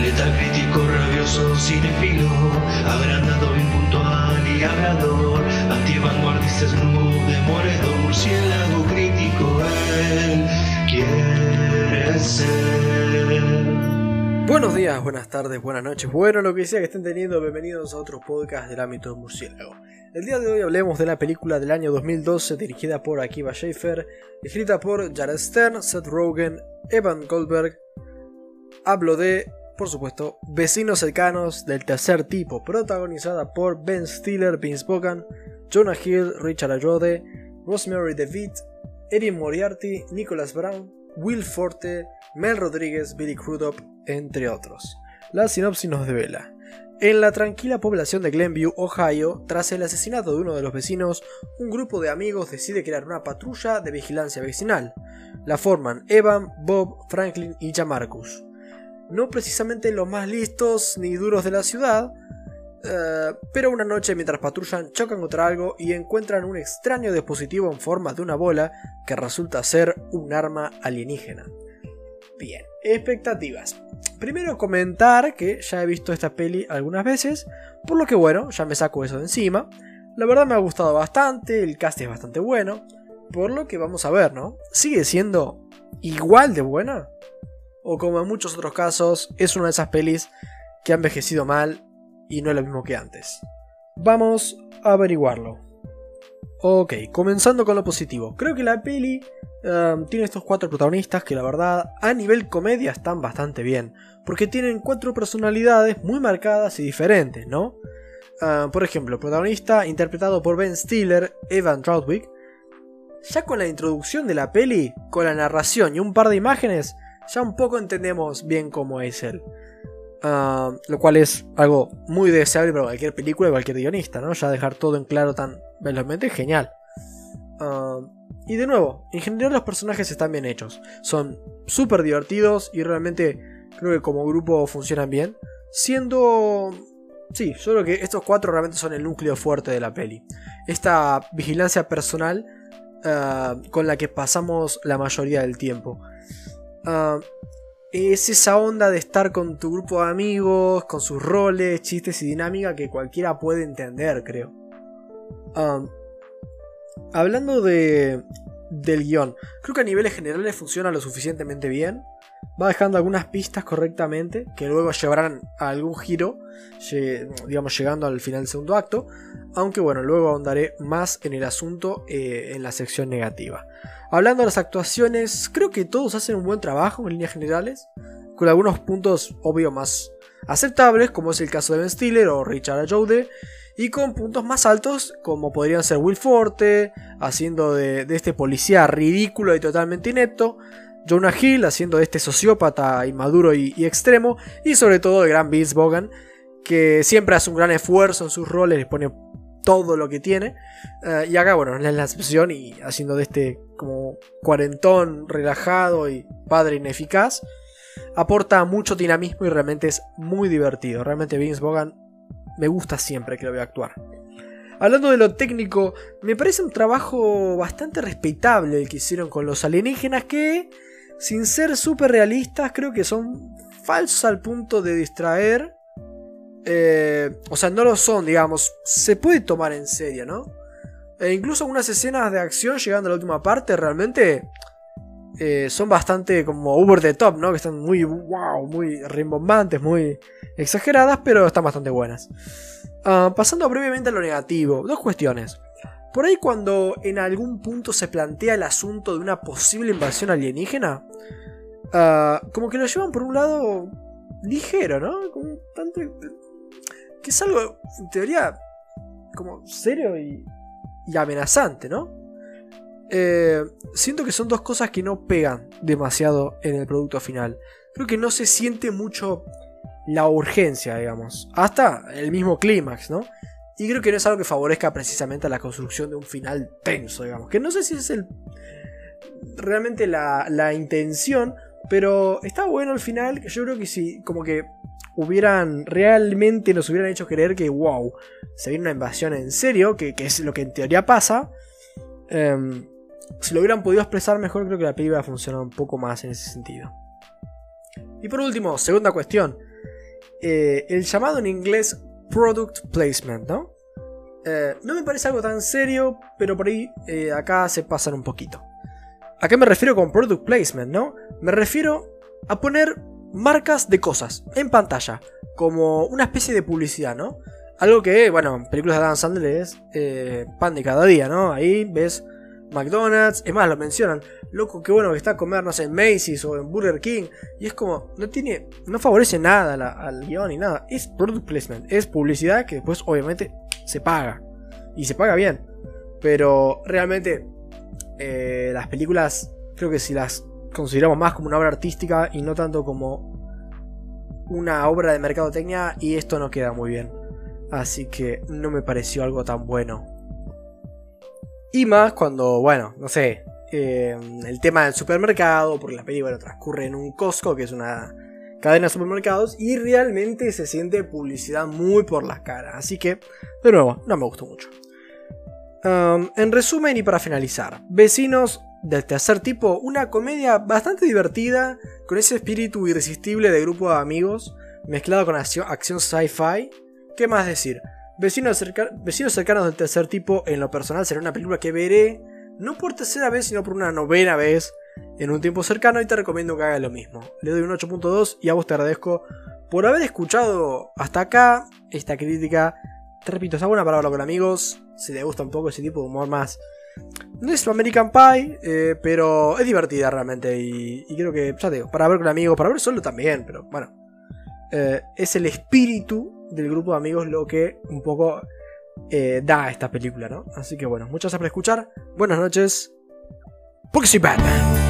Letal crítico, rabioso, cinefilo, agrandado, impuntual y hablador, antivanguardista, murciélago crítico, él quiere ser. Buenos días, buenas tardes, buenas noches, bueno, lo que sea que estén teniendo, bienvenidos a otro podcast del ámbito murciélago. El día de hoy hablemos de la película del año 2012 dirigida por Akiva Schaffer, escrita por Jared Stern, Seth Rogen, Evan Goldberg. Hablo de, por supuesto, Vecinos cercanos del tercer tipo, protagonizada por Ben Stiller, Vince Vaughan, Jonah Hill, Richard Ayoade, Rosemary DeVitt, Erin Moriarty, Nicholas Brown, Will Forte, Mel Rodríguez, Billy Crudup, entre otros. La sinopsis nos devela. En la tranquila población de Glenview, Ohio, tras el asesinato de uno de los vecinos, un grupo de amigos decide crear una patrulla de vigilancia vecinal. La forman Evan, Bob, Franklin y Jamarcus. No precisamente los más listos ni duros de la ciudad, eh, pero una noche mientras patrullan chocan contra algo y encuentran un extraño dispositivo en forma de una bola que resulta ser un arma alienígena. Bien, expectativas. Primero comentar que ya he visto esta peli algunas veces, por lo que bueno, ya me saco eso de encima. La verdad me ha gustado bastante, el cast es bastante bueno, por lo que vamos a ver, ¿no? ¿Sigue siendo igual de buena? O como en muchos otros casos, es una de esas pelis que ha envejecido mal y no es lo mismo que antes. Vamos a averiguarlo. Ok, comenzando con lo positivo. Creo que la peli um, tiene estos cuatro protagonistas que la verdad a nivel comedia están bastante bien. Porque tienen cuatro personalidades muy marcadas y diferentes, ¿no? Uh, por ejemplo, el protagonista interpretado por Ben Stiller, Evan Troutwick. Ya con la introducción de la peli, con la narración y un par de imágenes, ya un poco entendemos bien cómo es él. Uh, lo cual es algo muy deseable para cualquier película y cualquier guionista, ¿no? Ya dejar todo en claro tan velozmente es genial. Uh, y de nuevo, en general los personajes están bien hechos. Son súper divertidos y realmente creo que como grupo funcionan bien. Siendo... Sí, yo creo que estos cuatro realmente son el núcleo fuerte de la peli. Esta vigilancia personal uh, con la que pasamos la mayoría del tiempo. Uh, es esa onda de estar con tu grupo de amigos, con sus roles, chistes y dinámica que cualquiera puede entender, creo. Um, hablando de, del guion, creo que a niveles generales funciona lo suficientemente bien. Va dejando algunas pistas correctamente, que luego llevarán a algún giro, digamos llegando al final del segundo acto. Aunque bueno, luego ahondaré más en el asunto eh, en la sección negativa. Hablando de las actuaciones, creo que todos hacen un buen trabajo en líneas generales, con algunos puntos obvio más aceptables, como es el caso de Ben Stiller o Richard Ayoade, y con puntos más altos, como podrían ser Will Forte, haciendo de, de este policía ridículo y totalmente inepto, Jonah Hill haciendo de este sociópata inmaduro y, y extremo, y sobre todo el gran Vince Vaughan, que siempre hace un gran esfuerzo en sus roles, le pone todo lo que tiene. Uh, y acá, bueno, es la excepción y haciendo de este como cuarentón relajado y padre ineficaz, aporta mucho dinamismo y realmente es muy divertido. Realmente Vince Vaughan me gusta siempre que lo veo actuar. Hablando de lo técnico, me parece un trabajo bastante respetable el que hicieron con los alienígenas que, sin ser súper realistas, creo que son falsos al punto de distraer eh, o sea, no lo son, digamos. Se puede tomar en serio, ¿no? E incluso algunas escenas de acción llegando a la última parte realmente eh, son bastante como over the top, ¿no? Que están muy wow, muy rimbombantes, muy exageradas, pero están bastante buenas. Uh, pasando brevemente a lo negativo, dos cuestiones. Por ahí cuando en algún punto se plantea el asunto de una posible invasión alienígena, uh, como que lo llevan por un lado ligero, ¿no? Como tanto, que es algo, en teoría, como serio y, y amenazante, ¿no? Eh, siento que son dos cosas que no pegan demasiado en el producto final. Creo que no se siente mucho la urgencia, digamos. Hasta el mismo clímax, ¿no? Y creo que no es algo que favorezca precisamente a la construcción de un final tenso, digamos. Que no sé si es el realmente la, la intención, pero está bueno al final. Yo creo que sí, como que hubieran realmente nos hubieran hecho creer que, wow, se viene una invasión en serio, que, que es lo que en teoría pasa. Um, si lo hubieran podido expresar mejor, creo que la película funcionado un poco más en ese sentido. Y por último, segunda cuestión. eh, el llamado en inglés product placement, ¿no? Eh, no me parece algo tan serio, pero por ahí eh, acá se pasan un poquito. ¿A qué me refiero con product placement, no? Me refiero a poner marcas de cosas en pantalla, como una especie de publicidad, ¿no? Algo que, bueno, en películas de Adam Sandler es pan de cada día, ¿no? Ahí ves McDonald's, es más, lo mencionan, loco, qué bueno que está a comer, no sé, en Macy's o en Burger King, y es como, no tiene, no favorece nada al guion ni nada, es product placement, es publicidad que después obviamente se paga, y se paga bien, pero realmente eh, las películas, creo que si las consideramos más como una obra artística y no tanto como una obra de mercadotecnia, y esto no queda muy bien. Así que no me pareció algo tan bueno. Y más cuando, bueno, no sé, eh, el tema del supermercado, porque la película transcurre en un Costco, que es una cadena de supermercados, y realmente se siente publicidad muy por las caras. Así que, de nuevo, no me gustó mucho. En resumen y para finalizar, Vecinos del tercer tipo, una comedia bastante divertida, con ese espíritu irresistible de grupo de amigos, mezclado con acción sci-fi. ¿Qué más decir? Vecinos, cercanos del tercer tipo, en lo personal, será una película que veré, no por tercera vez, sino por una novena vez en un tiempo cercano y te recomiendo que hagas lo mismo. Le doy un 8.2 y a vos te agradezco por haber escuchado hasta acá esta crítica. Te repito, es buena para hablar con amigos, si te gusta un poco ese tipo de humor más... No es American Pie, eh, pero es divertida realmente y, creo que, ya te digo, para ver con amigos, para ver solo también, pero bueno. Eh, es el espíritu del grupo de amigos lo que un poco eh, da esta película, ¿no? Así que bueno, muchas gracias por escuchar. Buenas noches. Porque Batman.